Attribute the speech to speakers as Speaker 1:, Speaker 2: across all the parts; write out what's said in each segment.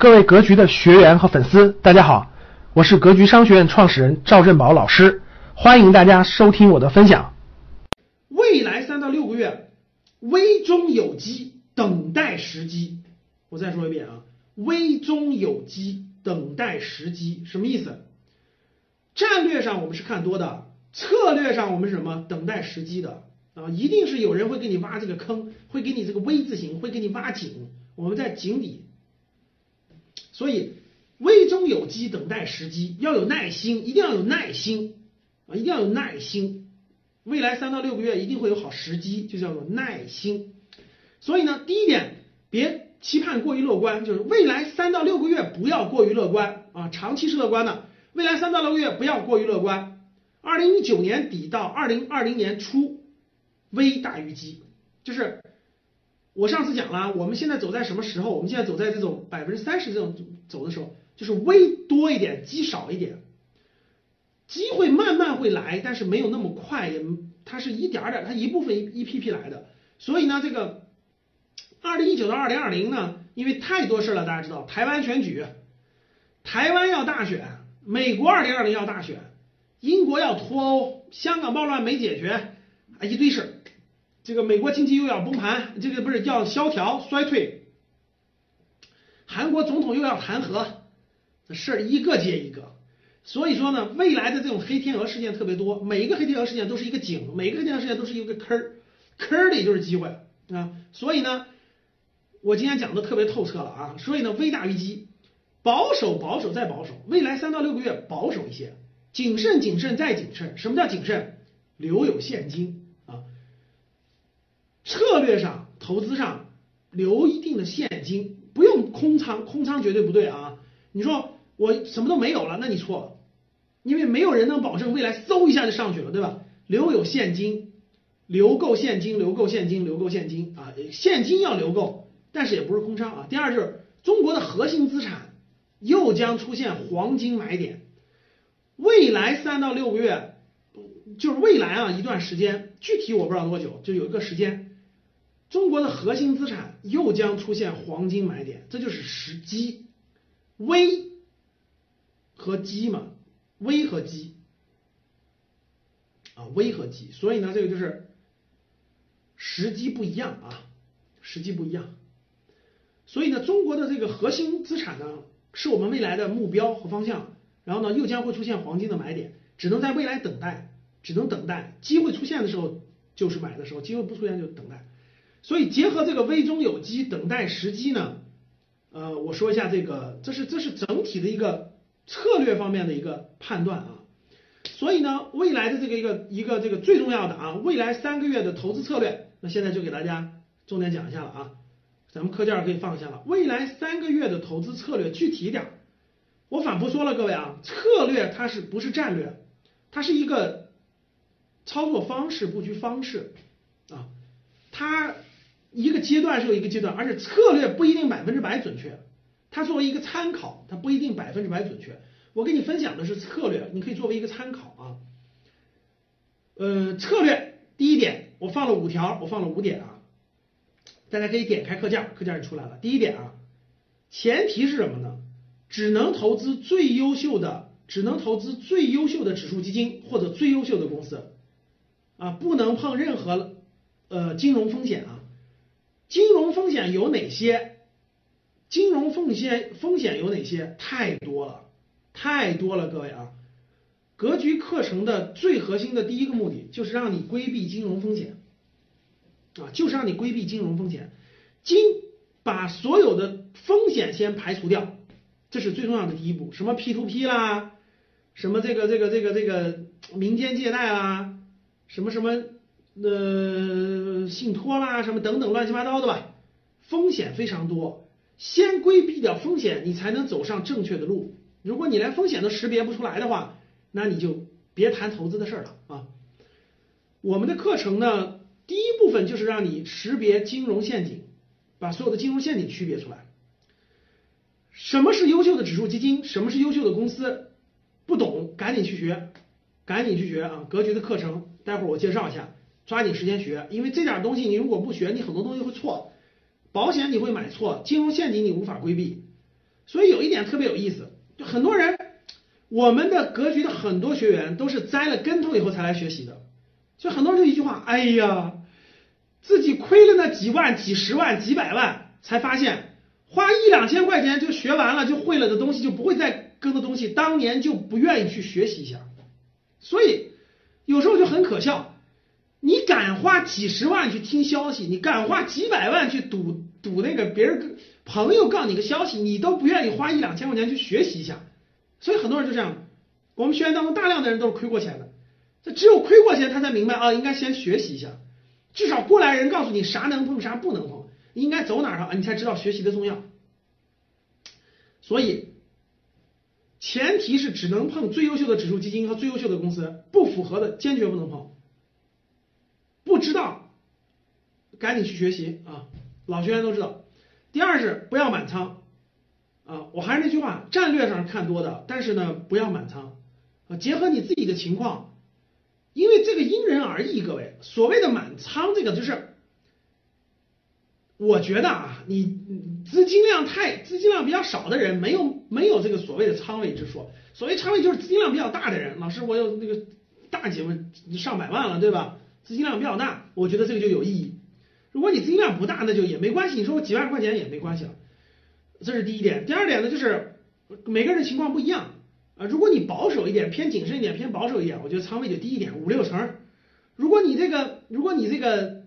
Speaker 1: 各位格局的学员和粉丝，大家好，我是格局商学院创始人赵振宝老师，欢迎大家收听我的分享。
Speaker 2: 未来三到六个月，危中有机，等待时机。我再说一遍啊，危中有机，等待时机，什么意思？战略上我们是看多的，策略上我们是什么？等待时机的啊，一定是有人会给你挖这个坑，会给你这个 V 字形，会给你挖井，我们在井底。所以，危中有机，等待时机，要有耐心，一定要有耐心啊，一定要有耐心。未来三到六个月一定会有好时机，就叫做耐心。所以呢，第一点，别期盼过于乐观，就是未来三到六个月不要过于乐观啊，长期是乐观的，未来三到六个月不要过于乐观。二零一九年底到二零二零年初，危大于机，就是。我上次讲了，我们现在走在什么时候？我们现在走在这种百分之三十这种走的时候，就是微多一点，机少一点，机会慢慢会来，但是没有那么快，也它是一点点，它一部分一一批批来的。所以呢，这个二零一九到二零二零呢，因为太多事了，大家知道，台湾选举，台湾要大选，美国二零二零要大选，英国要脱欧，香港暴乱没解决，啊，一堆事。这个美国经济又要崩盘，这个不是叫萧条衰退，韩国总统又要弹劾，这事儿一个接一个，所以说呢，未来的这种黑天鹅事件特别多，每一个黑天鹅事件都是一个井，每一个黑天鹅事件都是一个坑儿，坑儿里就是机会啊，所以呢，我今天讲的特别透彻了啊，所以呢，危大于机，保守保守再保守，未来三到六个月保守一些，谨慎谨慎再谨慎，什么叫谨慎？留有现金。策略上、投资上留一定的现金，不用空仓，空仓绝对不对啊！你说我什么都没有了，那你错了，因为没有人能保证未来嗖一下就上去了，对吧？留有现金，留够现金，留够现金，留够现金啊！现金要留够，但是也不是空仓啊。第二就是中国的核心资产又将出现黄金买点，未来三到六个月，就是未来啊一段时间，具体我不知道多久，就有一个时间。中国的核心资产又将出现黄金买点，这就是时机，危和机嘛，危和机啊，危和机，所以呢，这个就是时机不一样啊，时机不一样，所以呢，中国的这个核心资产呢，是我们未来的目标和方向，然后呢，又将会出现黄金的买点，只能在未来等待，只能等待，机会出现的时候就是买的时候，机会不出现就等待。所以结合这个危中有机，等待时机呢，呃，我说一下这个，这是这是整体的一个策略方面的一个判断啊。所以呢，未来的这个一个一个这个最重要的啊，未来三个月的投资策略，那现在就给大家重点讲一下了啊。咱们课件可以放下了。未来三个月的投资策略具体一点，我反复说了，各位啊，策略它是不是战略？它是一个操作方式、布局方式啊，它。一个阶段是有一个阶段，而且策略不一定百分之百准确，它作为一个参考，它不一定百分之百准确。我给你分享的是策略，你可以作为一个参考啊。呃，策略第一点，我放了五条，我放了五点啊，大家可以点开课件，课件就出来了。第一点啊，前提是什么呢？只能投资最优秀的，只能投资最优秀的指数基金或者最优秀的公司啊，不能碰任何呃金融风险啊。金融风险有哪些？金融风险风险有哪些？太多了，太多了，各位啊！格局课程的最核心的第一个目的就是让你规避金融风险啊，就是让你规避金融风险，金把所有的风险先排除掉，这是最重要的第一步。什么 P to P 啦，什么这个这个这个这个民间借贷啦，什么什么。呃，信托啦，什么等等乱七八糟的吧，风险非常多，先规避掉风险，你才能走上正确的路。如果你连风险都识别不出来的话，那你就别谈投资的事儿了啊。我们的课程呢，第一部分就是让你识别金融陷阱，把所有的金融陷阱区别出来。什么是优秀的指数基金？什么是优秀的公司？不懂赶紧去学，赶紧去学啊！格局的课程，待会儿我介绍一下。抓紧时间学，因为这点东西你如果不学，你很多东西会错。保险你会买错，金融陷阱你无法规避。所以有一点特别有意思，就很多人，我们的格局的很多学员都是栽了跟头以后才来学习的，就很多人就一句话，哎呀，自己亏了那几万、几十万、几百万，才发现花一两千块钱就学完了、就会了的东西，就不会再跟的东西，当年就不愿意去学习一下，所以有时候就很可笑。你敢花几十万去听消息，你敢花几百万去赌赌那个别人朋友告你个消息，你都不愿意花一两千块钱去学习一下，所以很多人就这样。我们学员当中大量的人都是亏过钱的，这只有亏过钱，他才明白啊，应该先学习一下，至少过来人告诉你啥能碰啥不能碰，应该走哪儿啊，你才知道学习的重要。所以前提是只能碰最优秀的指数基金和最优秀的公司，不符合的坚决不能碰。不知道，赶紧去学习啊！老学员都知道。第二是不要满仓啊！我还是那句话，战略上看多的，但是呢，不要满仓啊！结合你自己的情况，因为这个因人而异。各位，所谓的满仓，这个就是，我觉得啊，你资金量太资金量比较少的人，没有没有这个所谓的仓位之说。所谓仓位就是资金量比较大的人。老师，我有那个大几万、上百万了，对吧？资金量比较大，我觉得这个就有意义。如果你资金量不大，那就也没关系。你说我几万块钱也没关系了，这是第一点。第二点呢，就是每个人情况不一样啊。如果你保守一点，偏谨慎一点，偏保守一点，我觉得仓位就低一点，五六成。如果你这个，如果你这个，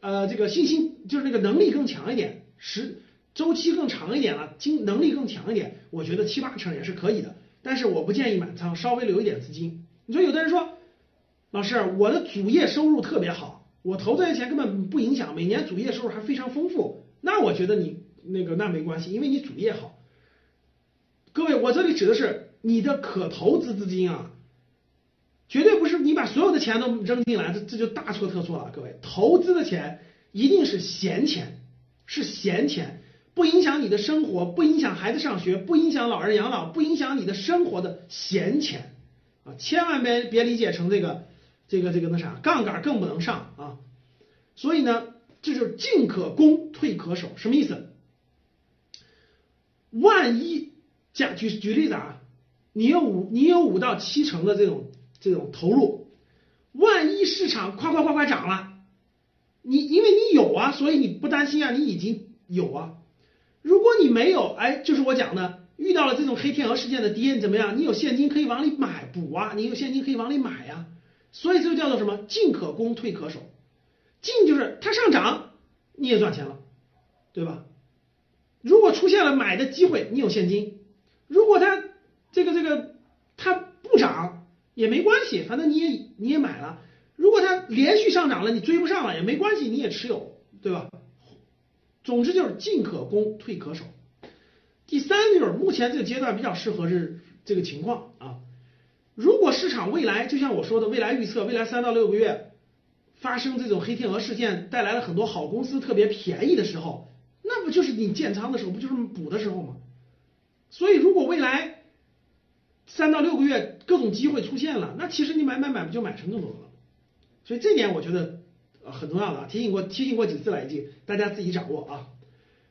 Speaker 2: 呃，这个信心就是那个能力更强一点，时周期更长一点了，经能力更强一点，我觉得七八成也是可以的。但是我不建议满仓，稍微留一点资金。你说有的人说。老师，我的主业收入特别好，我投这些钱根本不影响，每年主业收入还非常丰富。那我觉得你那个那没关系，因为你主业好。各位，我这里指的是你的可投资资金啊，绝对不是你把所有的钱都扔进来，这这就大错特错了。各位，投资的钱一定是闲钱，是闲钱，不影响你的生活，不影响孩子上学，不影响老人养老，不影响你的生活的闲钱啊，千万别别理解成这个。这个这个那啥，杠杆更不能上啊，所以呢，这就是进可攻，退可守，什么意思？万一假举举例子啊，你有五你有五到七成的这种这种投入，万一市场夸夸夸夸涨了，你因为你有啊，所以你不担心啊，你已经有啊。如果你没有，哎，就是我讲的，遇到了这种黑天鹅事件的跌，你怎么样？你有现金可以往里买补啊，你有现金可以往里买呀。所以这就叫做什么？进可攻，退可守。进就是它上涨，你也赚钱了，对吧？如果出现了买的机会，你有现金；如果它这个这个它不涨也没关系，反正你也你也买了。如果它连续上涨了，你追不上了也没关系，你也持有，对吧？总之就是进可攻，退可守。第三就是目前这个阶段比较适合是这个情况啊。如果市场未来就像我说的，未来预测未来三到六个月发生这种黑天鹅事件，带来了很多好公司特别便宜的时候，那不就是你建仓的时候，不就是补的时候吗？所以如果未来三到六个月各种机会出现了，那其实你买买买不就买成更多了？所以这点我觉得很重要的，提醒过提醒过几次了已经，大家自己掌握啊。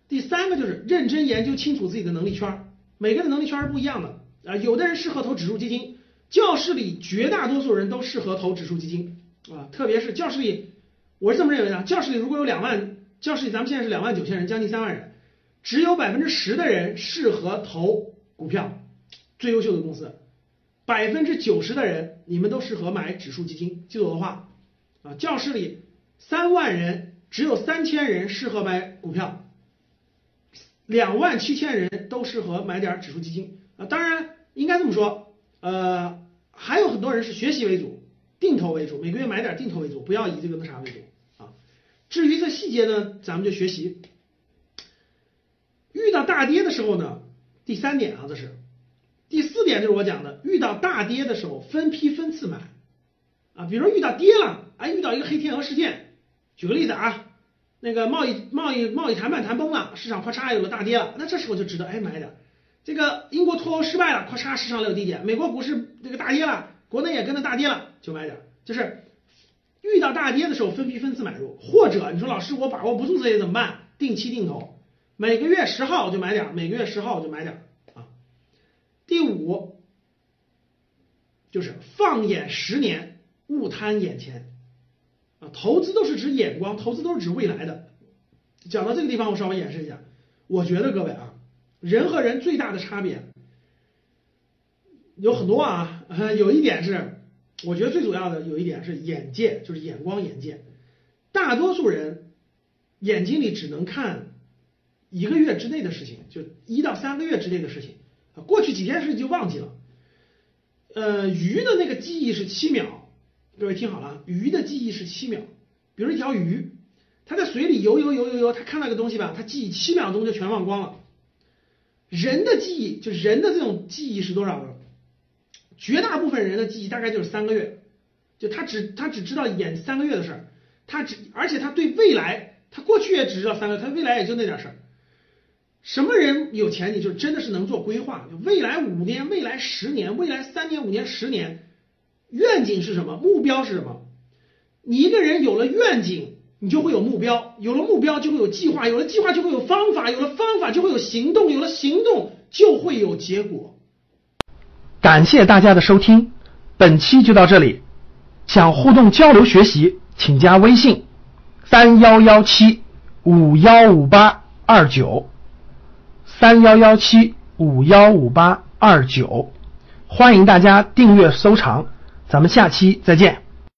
Speaker 2: 第三个就是认真研究清楚自己的能力圈，每个人的能力圈是不一样的啊，有的人适合投指数基金。教室里绝大多数人都适合投指数基金啊，特别是教室里，我是这么认为的。教室里如果有两万，教室里咱们现在是两万九千人，将近三万人，只有百分之十的人适合投股票，最优秀的公司，百分之九十的人你们都适合买指数基金。记住我的话啊，教室里三万人只有三千人适合买股票，两万七千人都适合买点指数基金啊。当然应该这么说，呃。还有很多人是学习为主，定投为主，每个月买点定投为主，不要以这个那啥为主啊。至于这细节呢，咱们就学习。遇到大跌的时候呢，第三点啊，这是第四点，就是我讲的，遇到大跌的时候分批分次买啊。比如遇到跌了，哎，遇到一个黑天鹅事件，举个例子啊，那个贸易贸易贸易谈判谈崩了，市场咔嚓有个大跌了，那这时候就值得哎买点。这个英国脱欧失败了，咔嚓，市场有低点，美国股市这个大跌了，国内也跟着大跌了，就买点。就是遇到大跌的时候分批分次买入，或者你说老师我把握不住这些怎么办？定期定投，每个月十号我就买点，每个月十号我就买点啊。第五就是放眼十年，勿贪眼前啊。投资都是指眼光，投资都是指未来的。讲到这个地方，我稍微演示一下。我觉得各位啊，人和人最大的差别有很多啊，有一点是，我觉得最主要的有一点是眼界，就是眼光眼界。大多数人眼睛里只能看一个月之内的事情，就一到三个月之内的事情，过去几天事情就忘记了。呃，鱼的那个记忆是七秒，各位听好了，鱼的记忆是七秒。比如一条鱼，它在水里游游游游游，它看到个东西吧，它记忆七秒钟就全忘光了。人的记忆，就人的这种记忆是多少呢？绝大部分人的记忆大概就是三个月，就他只他只知道演三个月的事儿，他只而且他对未来，他过去也只知道三个月，他未来也就那点事儿。什么人有前景就真的是能做规划，未来五年、未来十年、未来三年、五年、十年，愿景是什么？目标是什么？你一个人有了愿景，你就会有目标，有了目标就会有计划，有了计划就会有方法，有了方法就会有行动，有了行动就会有结果。
Speaker 1: 感谢大家的收听，本期就到这里。想互动交流学习，请加微信三幺幺七五幺五八二九三幺幺七五幺五八二九，欢迎大家订阅收藏，咱们下期再见。